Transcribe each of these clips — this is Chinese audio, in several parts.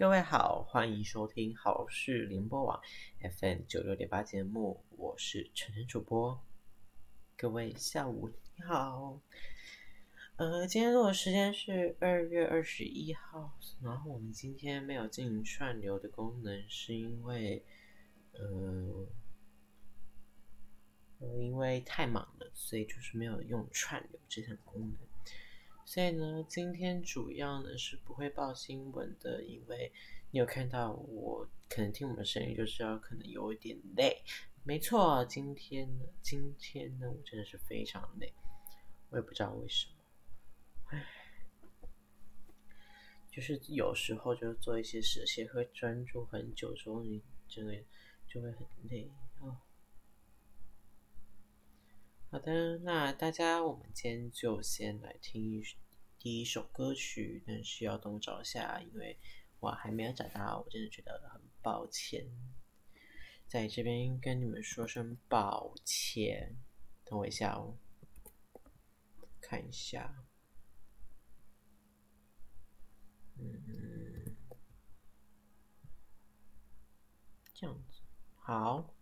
各位好，欢迎收听好事联播网 FM 九六点八节目，我是晨晨主播。各位下午你好，呃，今天录的时间是二月二十一号，然后我们今天没有进行串流的功能，是因为呃，因为太忙了，所以就是没有用串流这项功能。所以呢，今天主要呢是不会报新闻的，因为你有看到我可能听我们声音，就是要可能有一点累。没错，今天呢，今天呢，我真的是非常累，我也不知道为什么。唉，就是有时候就做一些事情会专注很久之后，你真的就会很累哦。好的，那大家，我们今天就先来听第一首歌曲，但是要等我找一下，因为我还没有找到，我真的觉得很抱歉，在这边跟你们说声抱歉。等我一下哦，看一下，嗯，这样子，好。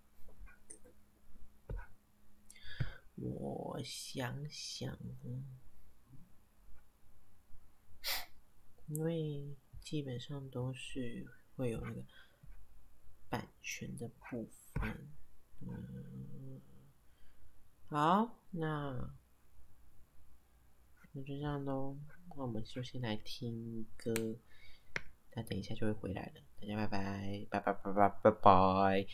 我想想，因为基本上都是会有那个版权的部分。嗯，好，那那就这样喽。那我们就先来听歌，那等一下就会回来了。大家拜拜，拜拜拜拜拜拜。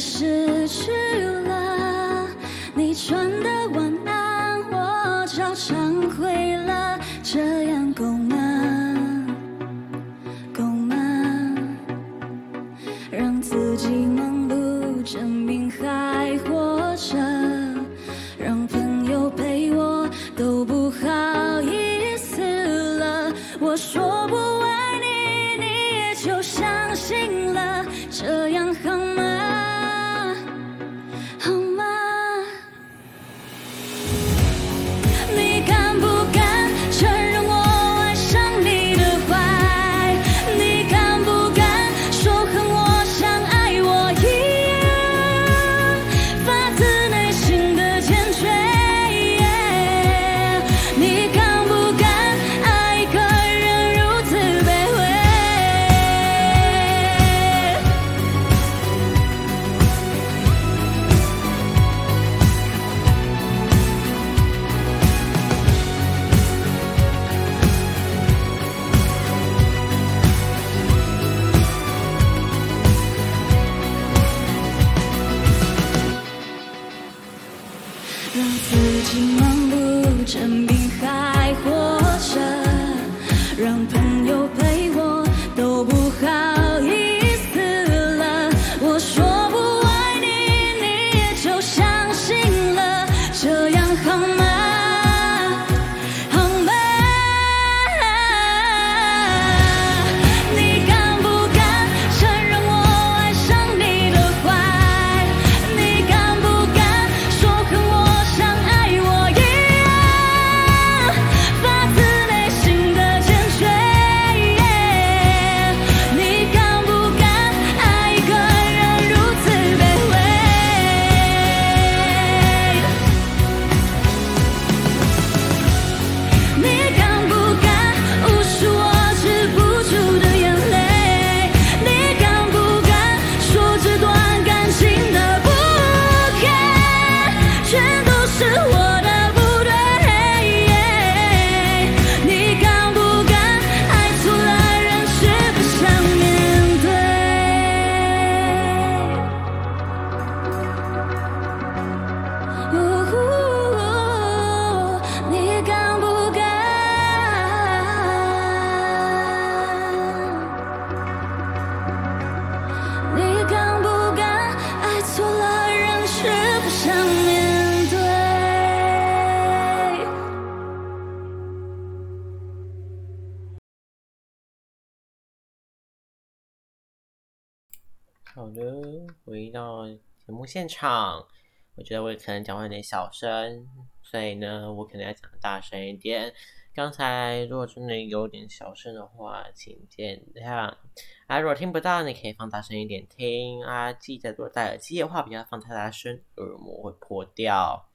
失去。好的，回到节目现场，我觉得我可能讲话有点小声，所以呢，我可能要讲大声一点。刚才如果真的有点小声的话，请见谅。啊，如果听不到，你可以放大声一点听啊。记得如果戴耳机的话，不要放太大声，耳膜会破掉。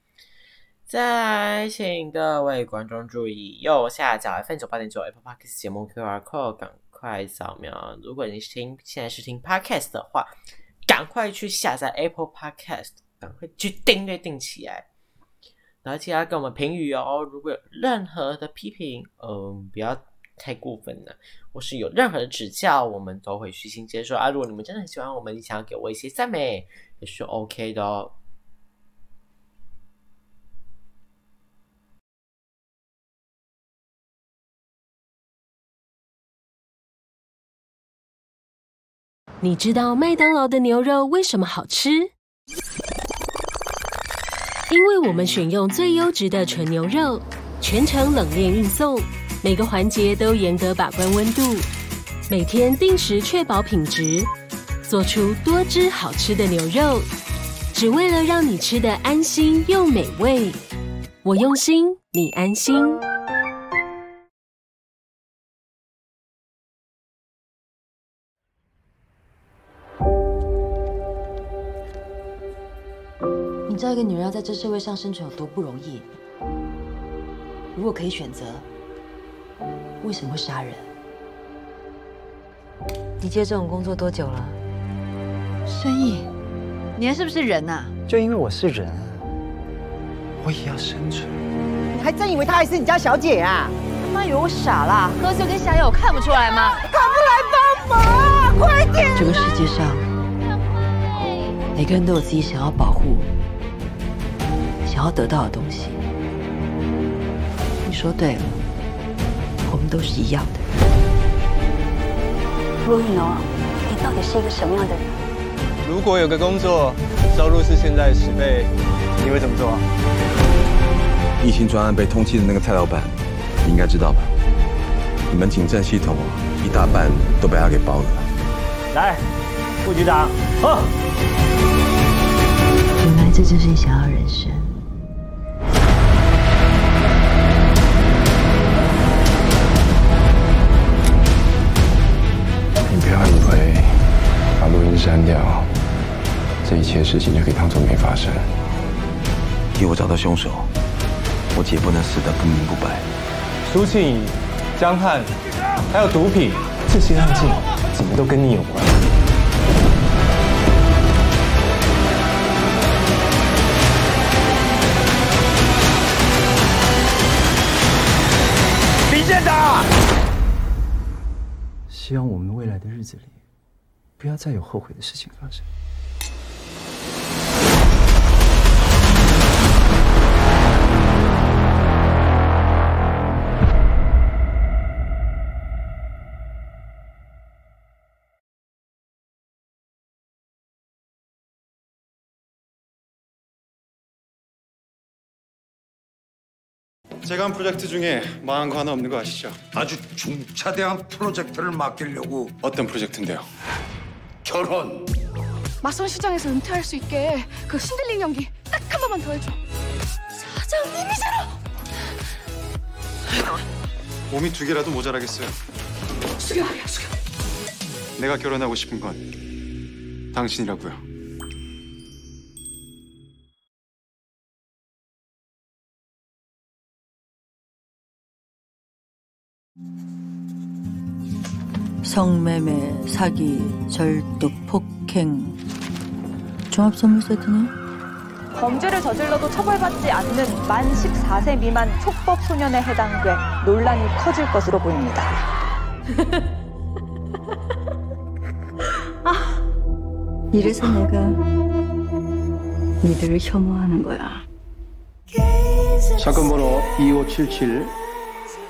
再请各位观众注意，右下角 F 九八点九 Apple Podcast 节目 QR Code，赶快扫描。如果你听现在是听 Podcast 的话，赶快去下载 Apple Podcast，赶快去订阅订起来。而且要给我们评语哦，如果有任何的批评，嗯，不要太过分了，或是有任何的指教，我们都会虚心接受啊。如果你们真的很喜欢我们，你想要给我一些赞美，也是 OK 的哦。你知道麦当劳的牛肉为什么好吃？因为我们选用最优质的纯牛肉，全程冷链运送，每个环节都严格把关温度，每天定时确保品质，做出多汁好吃的牛肉，只为了让你吃的安心又美味。我用心，你安心。你知道一个女人要在这社会上生存有多不容易？如果可以选择，为什么会杀人？你接这种工作多久了？生意，你还是不是人呐？就因为我是人，我也要生存。你还真以为她还是你家小姐啊？他妈以为我傻啦？喝酒跟下药，我看不出来吗？快来帮忙，快点！这个世界上，每个人都有自己想要保护。想要得到的东西，你说对了，我们都是一样的。陆云龙，你到底是一个什么样的人？如果有个工作收入是现在十倍，你会怎么做？疫情专案被通缉的那个蔡老板，你应该知道吧？你们警政系统一大半都被他给包了。来，副局长，喝。原来这就是你想要人生。删掉，这一切事情就可以当做没发生。替我找到凶手，我姐不能死得不明不白。苏庆怡、江汉，还有毒品，这些案件怎么都跟你有关？希望我们未来的日子里。不要再有后悔的事情发生。 제가 한 프로젝트 중에 망한 거 하나 없는 거 아시죠? 아주 중차대한 프로젝트를 맡기려고 어떤 프로젝트인데요? 결혼. 맞선 시장에서 은퇴할 수 있게 그 신들린 연기 딱 한 번만 더 해줘. 사장님이잖아. 몸이 두 개라도 모자라겠어요. 숙여, 숙여. 내가 결혼하고 싶은 건 당신이라고요. 성매매, 사기, 절도, 폭행. 종합선물 세트네. 범죄를 저질러도 처벌받지 않는 만 14세 미만 촉법 소년에 해당돼 논란이 커질 것으로 보입니다. 아, 이래서 내가 니들을 혐오하는 거야. 사건 번호 2577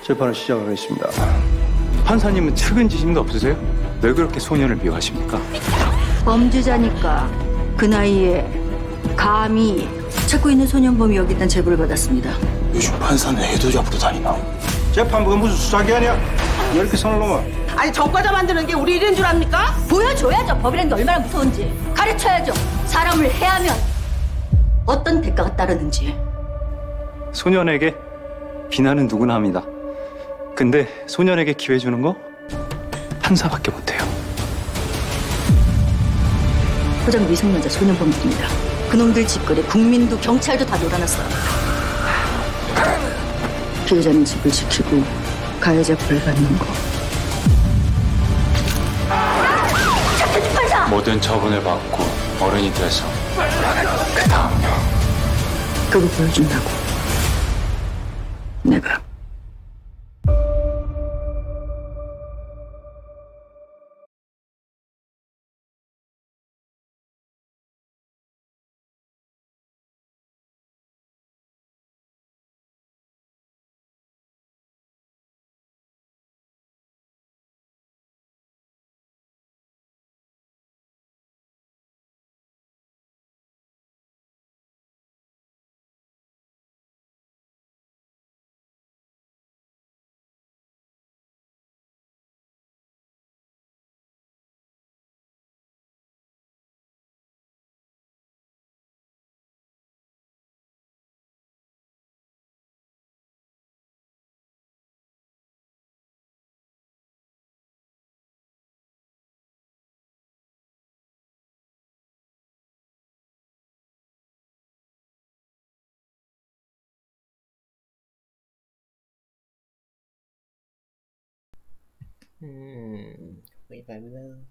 재판을 시작하겠습니다. 판사님은 측은지심도 없으세요? 왜 그렇게 소년을 미워하십니까? 범죄자니까 그 나이에 감히 찾고 있는 소년범이 여기단 제보를 받았습니다. 요즘 판사는 애도 잡으러 다니나? 재판부가 무슨 수사기관이야? 왜 이렇게 손을 넘어? 아니 전과자 만드는 게 우리 일인 줄 압니까? 보여줘야죠. 법이란 게 얼마나 무서운지. 가르쳐야죠. 사람을 해하면 어떤 대가가 따르는지. 소년에게 비난은 누구나 합니다. 근데 소년에게 기회 주는 거 판사밖에 못해요. 포장 미성년자 소년범들입니다. 그놈들 짓거리 국민도 경찰도 다 놀아놨어요. 피해자는 집을 지키고 가해자 벌 받는 거. 모든 처분을 받고 어른이 돼서 그 다음요. 그거 보여준다고. 내가. 嗯,回来了。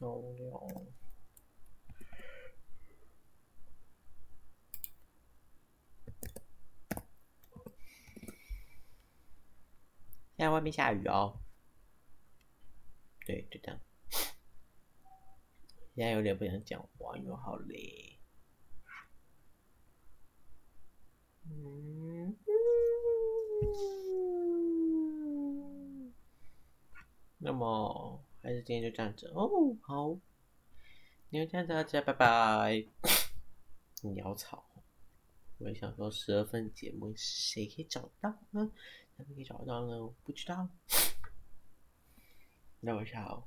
好无聊。现在外面下雨哦。对，就这样。现在有点不想讲话，因为好累。嗯。那么还是今天就这样子哦，好，那就这样子，大家拜拜。潦草，我也想说十二份节目谁可以找到呢？哪可以找到呢？我不知道。那我下哦。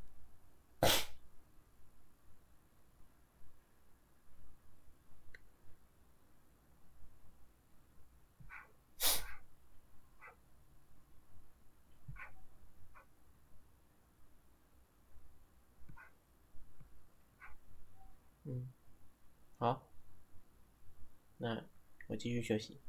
嗯，好，那我继续学习，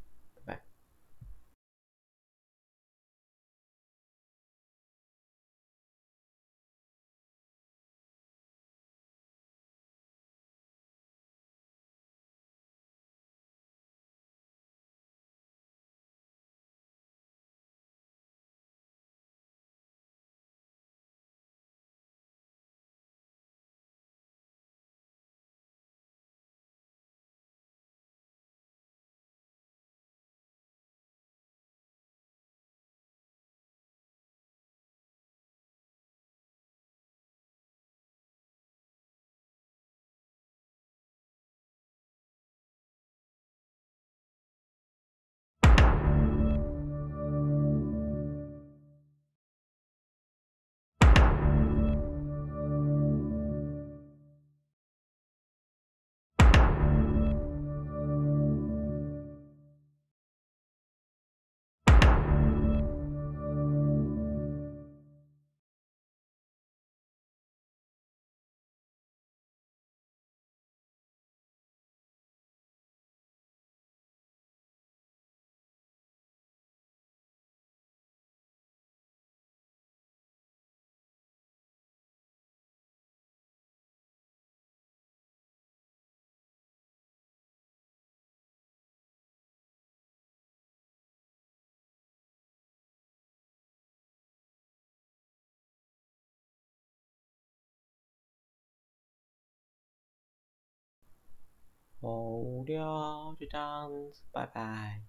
好无聊，就这样子，拜拜，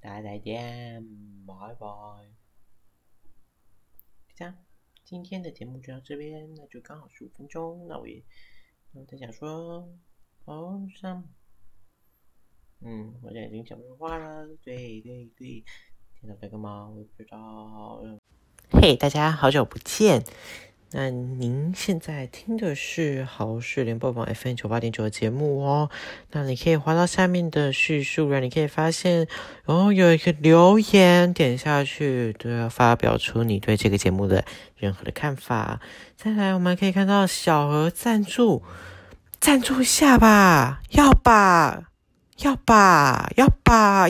大家再见，拜拜。就这样，今天的节目就到这边，那就刚好十五分钟，那我也，那我在想说，好上。嗯，我现在已经讲不出话了。对对对，听到在干嘛？我也不知道。嘿，大家好久不见。那您现在听的是好事联播网 FM 九八点九的节目哦。那你可以滑到下面的叙述栏，你可以发现哦有一个留言，点下去都要发表出你对这个节目的任何的看法。再来，我们可以看到小额赞助，赞助一下吧，要吧，要吧，要吧。